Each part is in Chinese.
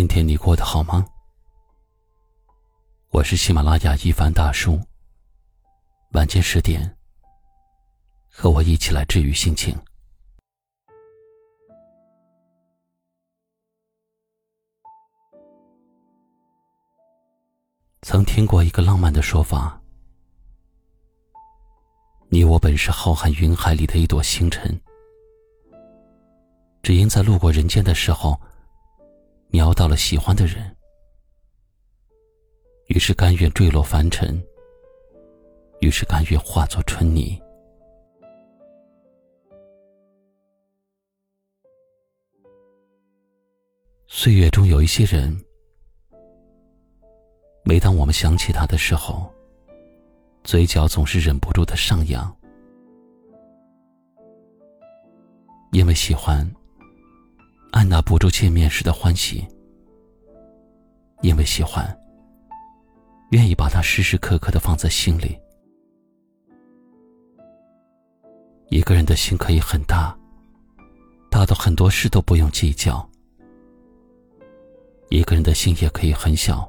今天你过得好吗？我是喜马拉雅一凡大叔。晚间十点，和我一起来治愈心情。曾听过一个浪漫的说法：你我本是浩瀚云海里的一朵星辰，只因在路过人间的时候。瞄到了喜欢的人，于是甘愿坠落凡尘，于是甘愿化作春泥。岁月中有一些人，每当我们想起他的时候，嘴角总是忍不住的上扬，因为喜欢。按捺不住见面时的欢喜，因为喜欢，愿意把它时时刻刻的放在心里。一个人的心可以很大，大到很多事都不用计较；一个人的心也可以很小，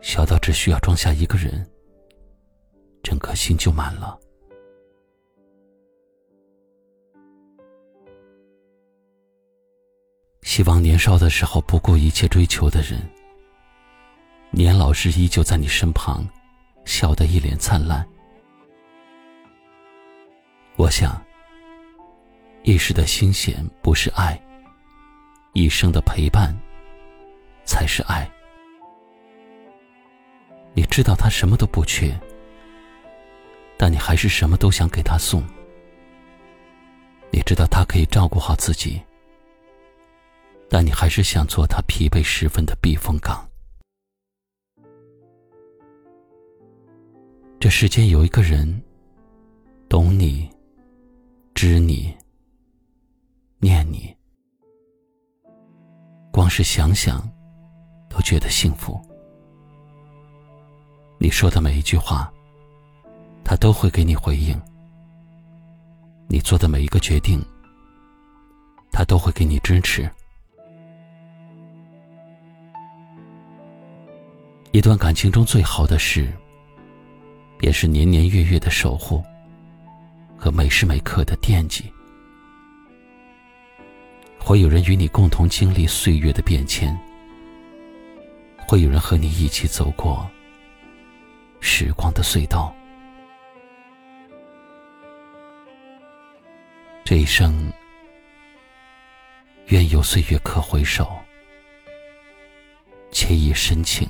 小到只需要装下一个人，整颗心就满了。希望年少的时候不顾一切追求的人，年老时依旧在你身旁，笑得一脸灿烂。我想，一时的新鲜不是爱，一生的陪伴才是爱。你知道他什么都不缺，但你还是什么都想给他送。你知道他可以照顾好自己。但你还是想做他疲惫时分的避风港。这世间有一个人，懂你，知你，念你，光是想想，都觉得幸福。你说的每一句话，他都会给你回应；你做的每一个决定，他都会给你支持。一段感情中最好的事，便是年年月月的守护和每时每刻的惦记。会有人与你共同经历岁月的变迁，会有人和你一起走过时光的隧道。这一生，愿有岁月可回首，且以深情。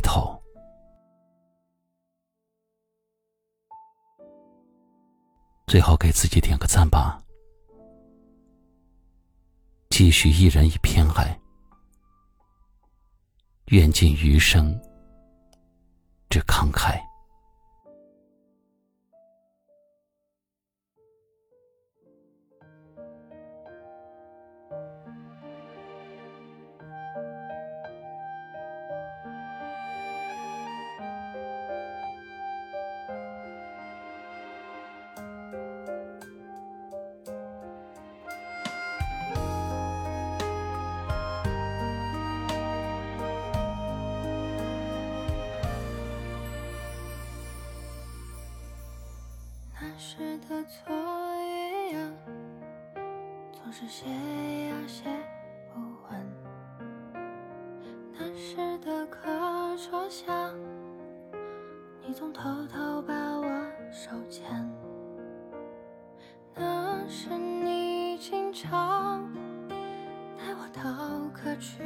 头，最后给自己点个赞吧。继续一人一片爱，愿尽余生之慷慨。那时的作业呀，总是写呀写不完。那时的课桌下，你总偷偷把我手牵。那时你经常带我到可去